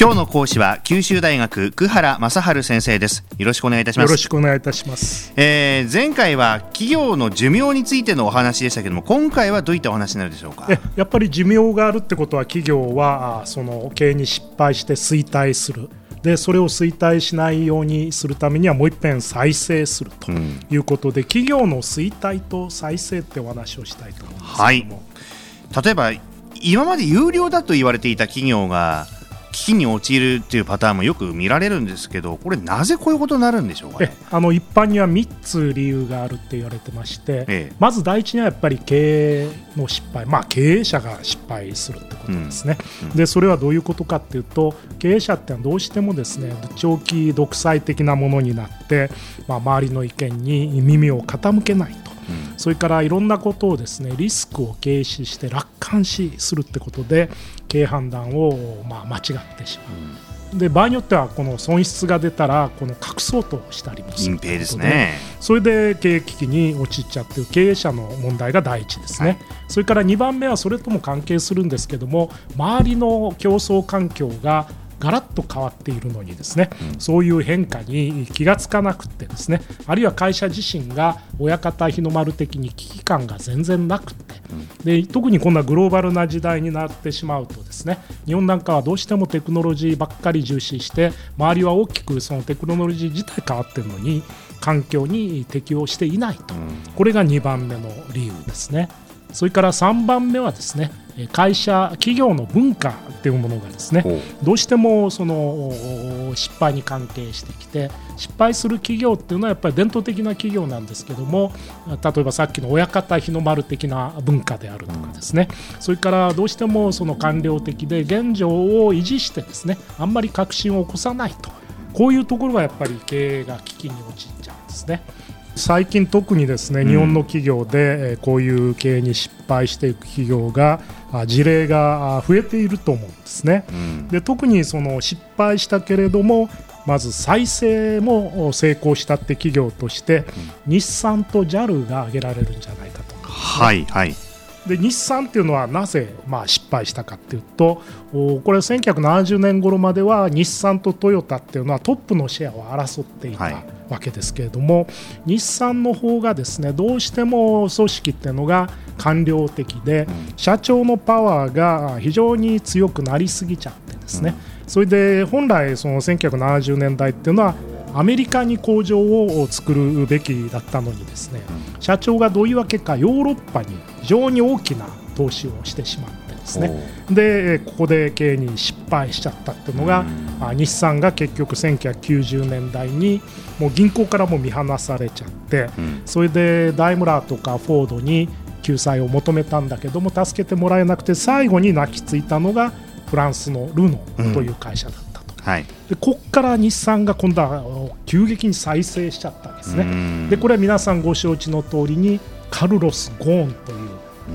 今日の講師は九州大学久原正治先生です。よろしくお願いいたします。よろしくお願いいたします、えー、前回は企業の寿命についてのお話でしたけども今回はどういったお話になるでしょうか？えやっぱり寿命があるってことは企業はあその経営に失敗して衰退する。でそれを衰退しないようにするためにはもう一遍再生するということで、企業の衰退と再生ってお話をしたいと思うんですはい。例えば今まで有料だと言われていた企業が危機に陥るっていうパターンもよく見られるんですけどこれなぜこういうことになるんでしょうかえねあの一般には3つ理由があるって言われてまして、ええ。まず第一にはやっぱり経営の失敗、まあ、経営者が失敗するってことですね、でそれはどういうことかっていうと経営者ってのはどうしてもですね長期独裁的なものになって、まあ、周りの意見に耳を傾けないと。それからいろんなことをですねリスクを軽視して楽観視するってことで経営判断をまあ間違ってしまう。で場合によってはこの損失が出たらこの隠そうとしたりもする隠蔽ですね。それで経営危機に陥っちゃっている経営者の問題が第一ですね、はい。それから2番目はそれとも関係するんですけども周りの競争環境がガラッと変わっているのにですね、そういう変化に気がつかなくてですねあるいは会社自身が親方日の丸的に危機感が全然なくて、で特にこんなグローバルな時代になってしまうとですね日本なんかはどうしてもテクノロジーばっかり重視して周りは大きくそのテクノロジー自体変わってるのに環境に適応していないと、これが2番目の理由ですね。それから3番目はですねえ会社企業の文化っていうものがですねどうしてもその失敗に関係してきて失敗する企業っていうのはやっぱり伝統的な企業なんですけども例えばさっきの親方日の丸的な文化であるとかですね、それからどうしてもその官僚的で現状を維持してですねあんまり革新を起こさないとこういうところがやっぱり経営が危機に陥っちゃうんですね。最近特にですね日本の企業でえーこういう経営に失敗していく企業があ事例があ増えていると思うんですね。うん。で特にその失敗したけれどもまず再生もお成功したって企業として、日産と JAL が挙げられるんじゃないかとねはいはい。で日産っていうのはなぜ、まあ、失敗したかっていうとおこれ1970年頃までは日産とトヨタっていうのはトップのシェアを争っていた。はいわけですけれども、日産の方がですねどうしても組織っていうのが官僚的で、社長のパワーが非常に強くなりすぎちゃってですね、それで本来その1970年代っていうのはアメリカに工場を作るべきだったのにですね、社長がどういうわけかヨーロッパに非常に大きな投資をしてしまってですね。でここで経営に失敗しちゃったっていうのが、あ日産が結局1990年代にもう銀行からも見放されちゃって、ん。それでダイムラーとかフォードに救済を求めたんだけども助けてもらえなくて最後に泣きついたのがフランスのルノーという会社だったと。はい。でここから日産が今度はお急激に再生しちゃったんですね。うん。でこれは皆さんご承知の通りにカルロス・ゴーン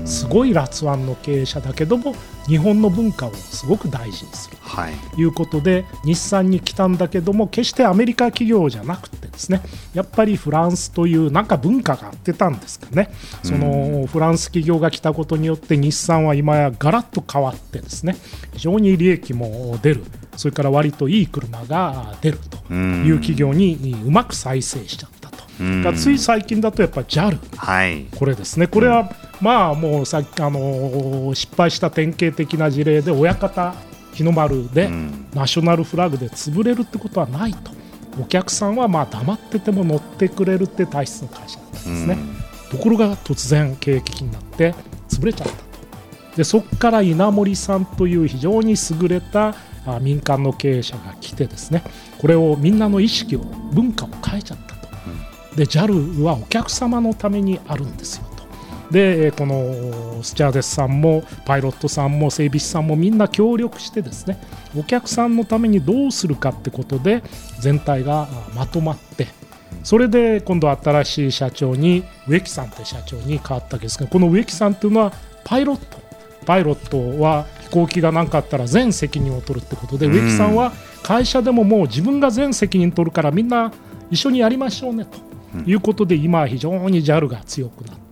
すごい辣腕の経営者だけども日本の文化をすごく大事にする。はい。ということで日産に来たんだけども決してアメリカ企業じゃなくてですねやっぱりフランスというなんか文化が合ってたんですかね。そのフランス企業が来たことによって日産は今やガラッと変わってですね非常に利益も出る。それから割といい車が出るという企業にうまく再生しちゃったと。うん。がつい最近だとやっぱ JAL はい。これですね。これは、まあもうさっきあの失敗した典型的な事例で親方日の丸でん。ナショナルフラグで潰れるってことはないと。お客さんはまあ黙ってても乗ってくれるって体質の会社だったんですね、ところが突然経営危機になって潰れちゃったと。でそこから稲森さんという非常に優れたあ民間の経営者が来てですね。これをみんなの意識を文化を変えちゃったと、で JAL はお客様のためにあるんですよ。とでえーこのスチャーデスさんもパイロットさんも整備士さんもみんな協力してですねお客さんのためにどうするかってことで全体があまとまってそれで今度新しい社長に植木さんという社長に変わったわけですがこの植木さんというのはパイロット。パイロットは飛行機が何かあったら全責任を取るってことでうん。植木さんは会社でももう自分が全責任取るからみんな一緒にやりましょうねということで今非常に JAL が強くなって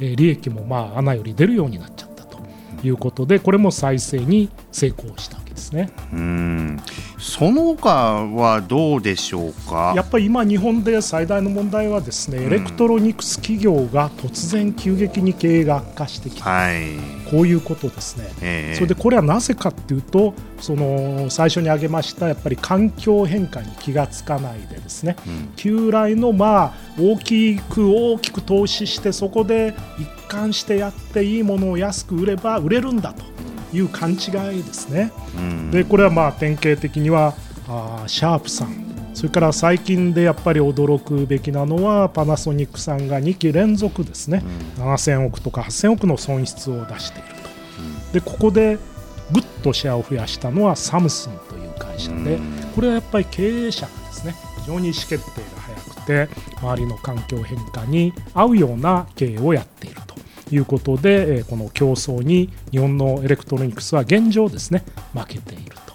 えー利益もまあ穴より出るようになっちゃったということでこれも再生に成功した。です。ね。うん。その他はどうでしょうか？やっぱり今、日本で最大の問題はですね、エレクトロニクス企業が突然急激に経営が悪化してきた、はい、こういうことですね、えー、それでこれはなぜかっていうと、その最初に挙げましたやっぱり環境変化に気がつかないでですね、うん、旧来のまあ大きく大きく投資してそこで一貫してやっていいものを安く売れば売れるんだという勘違いですね。うん、でこれはまあ典型的にはあシャープさん。それから最近でやっぱり驚くべきなのはパナソニックさんが2期連続ですね、うん、7000億とか8000億の損失を出していると、うん、でここでぐっとシェアを増やしたのはサムスンという会社で、これはやっぱり経営者がですね非常に意思決定が早くて周りの環境変化に合うような経営をやっている。ということでこの競争に日本のエレクトロニクスは現状ですね負けていると。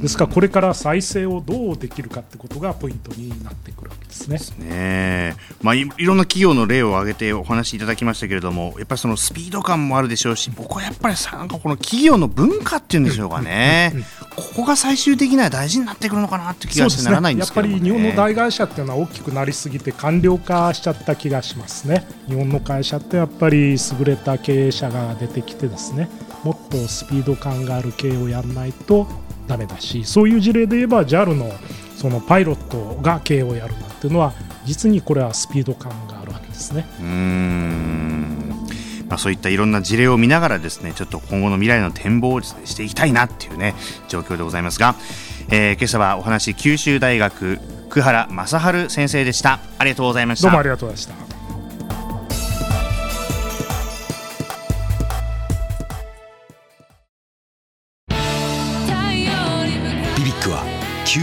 ですからこれから再生をどうできるかってことがポイントになってくるわけですね。すね。まあい、いろんな企業の例を挙げてお話しいただきましたけれどもやっぱりそのスピード感もあるでしょうし僕はやっぱりさなんかこの企業の文化っていうんでしょうかね。ここが最終的には大事になってくるのかなって気がしてならないんですけど、ねね、やっぱり日本の大会社っていうのは大きくなりすぎて官僚化しちゃった気がしますね。日本の会社ってやっぱり優れた経営者が出てきてですねもっとスピード感がある経営をやらないとダメだしそういう事例で言えば JAL のそのパイロットが経営をやるなんていうのは実にこれはスピード感があるわけですね。うん。まあ、そういったいろんな事例を見ながらですねちょっと今後の未来の展望をね、していきたいなっていうね状況でございますが、えー、今朝はお話九州大学久原正治先生でした。ありがとうございました。どうもありがとうございました